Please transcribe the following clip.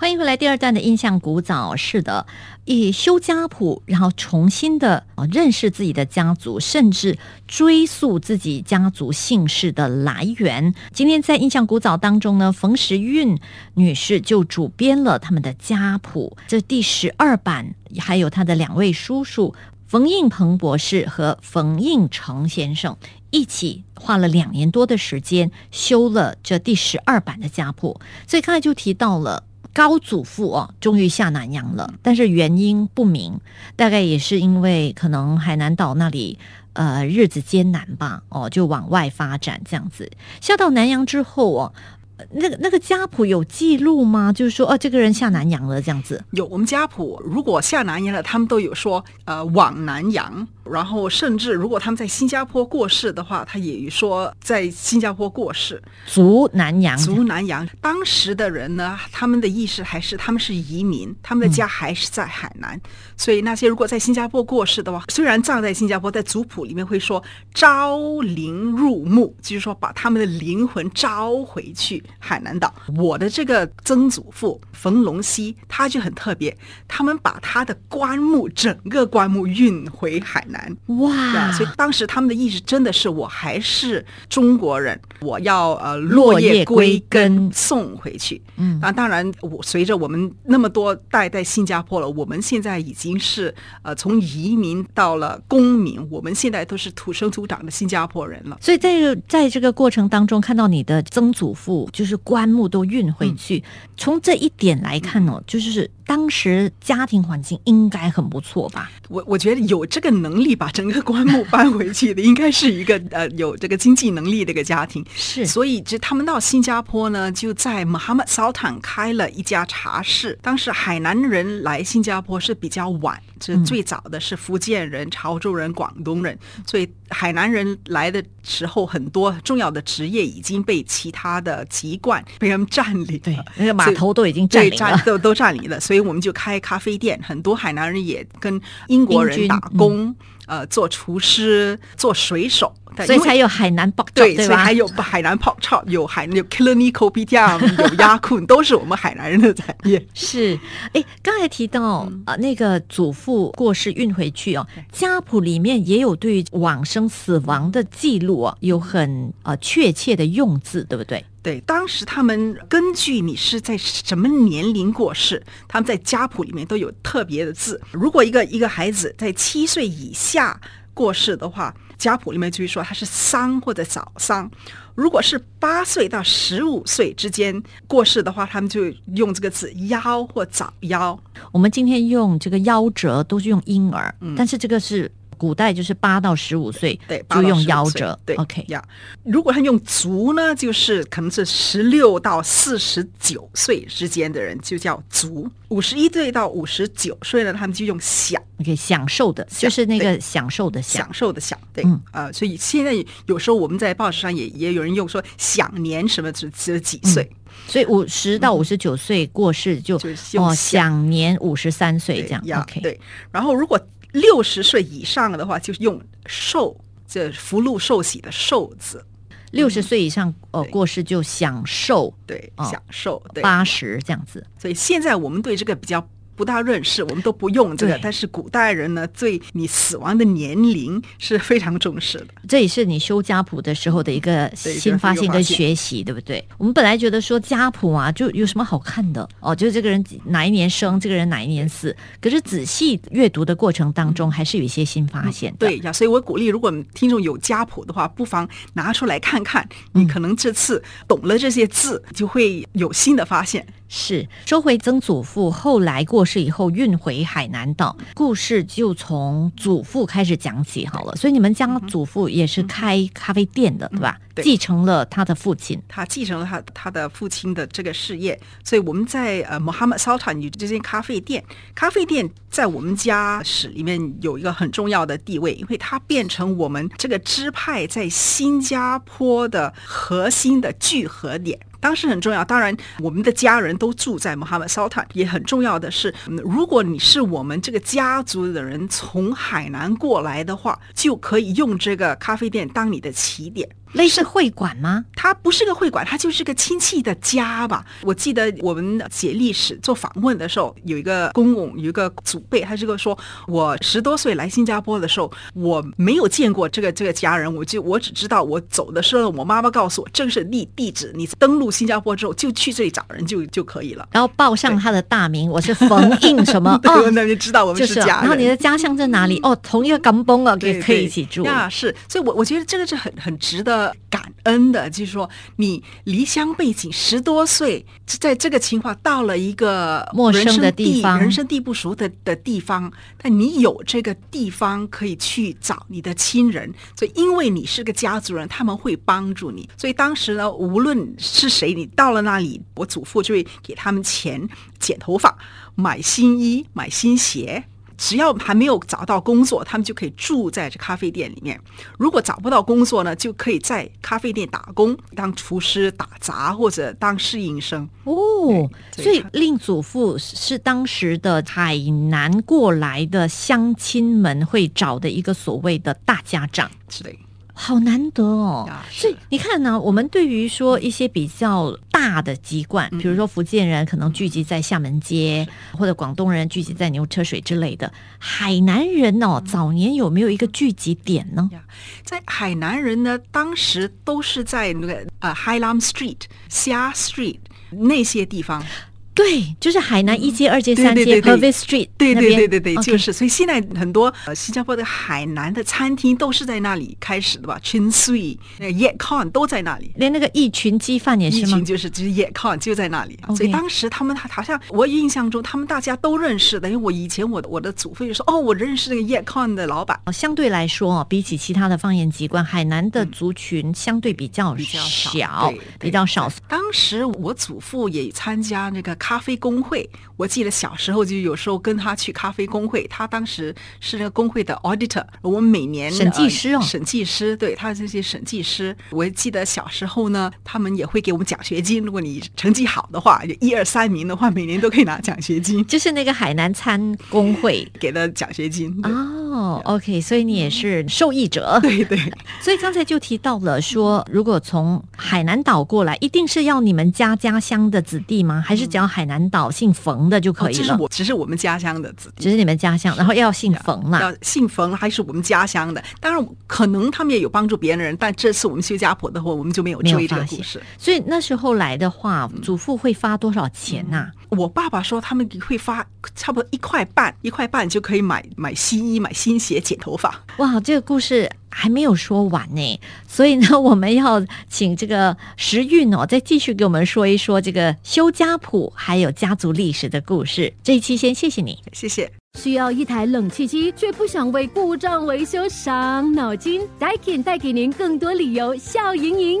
欢迎回来，第二段的印象古早。是的，以修家谱，然后重新的认识自己的家族，甚至追溯自己家族姓氏的来源。今天在印象古早当中呢，冯时韵女士就主编了他们的家谱，这第十二版，还有她的两位叔叔冯应鹏博士和冯应成先生。一起花了两年多的时间修了这第十二版的家谱，所以刚才就提到了高祖父哦，终于下南洋了，但是原因不明，大概也是因为可能海南岛那里呃日子艰难吧，哦，就往外发展这样子。下到南洋之后哦，那个那个家谱有记录吗？就是说哦，这个人下南洋了这样子。有我们家谱，如果下南洋了，他们都有说呃往南洋，然后甚至如果他们在新加坡过世的话，他也说在新加坡过世。族南洋，族南洋，当时的人呢，他们的意识还是他们是移民，他们的家还是在海南，所以那些如果在新加坡过世的话，虽然葬在新加坡，在族谱里面会说招灵入墓，就是说把他们的灵魂招回去海南岛。我的这个曾祖父冯龙溪，他就很特别，他们把他的棺木整个棺木运回海南。哇啊，所以当时他们的意识真的是我还是中国人，我要呃落落叶叶归归根根送回去。嗯那，当然我随着我们那么多代在新加坡了，我们现在已经是呃从移民到了公民，我们现在都是土生土长的新加坡人了。所以在这在这个过程当中，看到你的曾祖父就是棺木都运回去，从这一点来看哦，就是当时家庭环境应该很不错吧？我我觉得有这个能力把整个 棺木搬回去的，应该是一个呃有这个经济能力的一个家庭。是所以就他们到新加坡呢，就在 Muhammad Sultan 开了一家茶室。当时海南人来新加坡是比较晚，这嗯最早的是福建人、潮州人、广东人，所以海南人来的时候，很多重要的职业已经被其他的籍贯被人占领了。对，那个码头都已经占，领了。占 都都占领了，所以我们就开咖啡店，很多海南人也跟英国人打工，呃，做厨师、做水手，但所以才有海南爆对，所以还？有海南泡炒，有海有 Killarney Kopi Tiam，有鸭库，都是我们海南人的产业。是，哎，刚才提到啊、呃那个祖父过世运回去哦，家谱里面也有对于往生死亡的记录哦，有很呃确切的用字，对不对？对，当时他们根据你是在什么年龄过世，他们在家谱里面都有特别的字。如果一个一个孩子在七岁以下过世的话，家谱里面就会说他是丧或者早丧。如果是八岁到十五岁之间过世的话，他们就用这个字夭或早夭。我们今天用这个夭折都是用婴儿，但是这个是古代就是八到十五岁，对，就用8到15岁夭折。对 OK，呀。如果他用足呢，就是可能是十六到四十九岁之间的人，就叫足；五十一岁到五十九岁呢，他们就用享 OK，享受的，享就是那个享受的享享。受的享。对，嗯呃，所以现在有时候我们在报纸上也也有人用说享年什么几几几岁。所以五十到五十九岁过世就、就哦，享享年五十三岁这样。OK，对。然后如果六十岁以上的话，就是用寿，这福禄寿喜的寿字。六十岁以上呃过世就享受对，哦享受。对，八十这样子。所以现在我们对这个比较不大认识，我们都不用这个。但是古代人呢，对你死亡的年龄是非常重视的。这也是你修家谱的时候的一个新发现跟学习，对不对？我们本来觉得说家谱啊，就有什么好看的哦，就是这个人哪一年生，这个人哪一年死。可是仔细阅读的过程当中，还是有一些新发现的。嗯对呀，所以我鼓励，如果听众有家谱的话，不妨拿出来看看。你可能这次懂了这些字，就会有新的发现。是收回曾祖父后来过世以后运回海南岛，故事就从祖父开始讲起好了。所以你们家祖父也是开咖啡店的，对吧？对继承了他的父亲。他继承了他他的父亲的这个事业，所以我们在呃 Mohammed Sultan 有这间咖啡店，咖啡店在我们家史里面有一个很重要的地位，因为它变成我们这个支派在新加坡的核心的聚合点。当时很重要，当然我们的家人都住在 Mohammed Sultan，也很重要的是，嗯如果你是我们这个家族的人从海南过来的话，就可以用这个咖啡店当你的起点。类似会馆吗？它不是个会馆，它就是个亲戚的家吧。我记得我们写历史做访问的时候，有一个公公，有一个祖辈，他这个说，我十多岁来新加坡的时候，我没有见过这个这个家人，我就我只知道我走的时候，我妈妈告诉我这个是地地址，你登陆新加坡之后就去这里找人就就可以了。然后报上他的大名，我是冯印什么 那就知道我们是是，家人。然后你的家乡在哪里？哦，同一个港崩啊，可以对可以一起住。啊，是，所以我我觉得这个是很很值得感恩的，就是说你离乡背景十多岁，在这个情况到了一个陌生的地方人生地不熟的的地方，但你有这个地方可以去找你的亲人，所以因为你是个家族人，他们会帮助你。所以当时呢，无论是谁，你到了那里，我祖父就会给他们钱剪头发、买新衣、买新鞋。只要还没有找到工作，他们就可以住在这咖啡店里面。如果找不到工作呢，就可以在咖啡店打工，当厨师、打杂或者当侍应生。哦，所以令祖父是当时的海南过来的乡亲们会找的一个所谓的大家长。是的，好难得哦。所以你看呢，我们对于说一些比较大的籍贯，嗯。比如说福建人可能聚集在厦门街，或者广东人聚集在牛车水之类的，海南人哦，早年有没有一个聚集点呢？在海南人呢，当时都是在那个呃 Highland Street、Xia Street 那些地方。对，就是海南一街、二街、三街对对对 p e r v i Street 对对对对对，就是，所以现在很多呃新加坡的海南的餐厅都是在那里开始的吧 c h i n Sui、那个 Yet Con 都在那里。连那个一群鸡饭也是吗一群？就是就是 Yet Con 就在那里所以当时他们好像我印象中他们大家都认识的，因为我以前我的我的祖父就说哦，我认识那个 Yet Con 的老板。哦相对来说哦，比起其他的方言籍贯，海南的族群相对比较比较少比较少。当时我祖父也参加那个咖啡工会，我记得小时候就有时候跟他去咖啡工会，他当时是那个工会的 auditor，我们每年审计师哦呃审计师，对他这些审计师，我记得小时候呢，他们也会给我们奖学金，如果你成绩好的话，就一二三名的话，每年都可以拿奖学金，就是那个海南餐工会 给的奖学金。对哦，OK，所以你也是受益者。对对，所以刚才就提到了说，如果从海南岛过来，一定是要你们家家乡的子弟吗？还是只要海南岛姓冯的就可以了？哦这是我只是我们家乡的子弟。只是你们家乡，然后要姓冯啦。要姓冯还是我们家乡的？当然，可能他们也有帮助别人，但这次我们修家谱的话，我们就没有没有追这个故事。所以那时候来的话，祖父会发多少钱呐、我爸爸说他们会发差不多一块半，一块半就可以买买新衣、买新鞋、剪头发。哇，这个故事还没有说完呢，所以呢，我们要请这个时运哦，再继续给我们说一说这个修家谱还有家族历史的故事。这一期先谢谢你。谢谢。需要一台冷气机，却不想为故障维修伤脑筋？Daikin 带给您更多理由笑盈盈。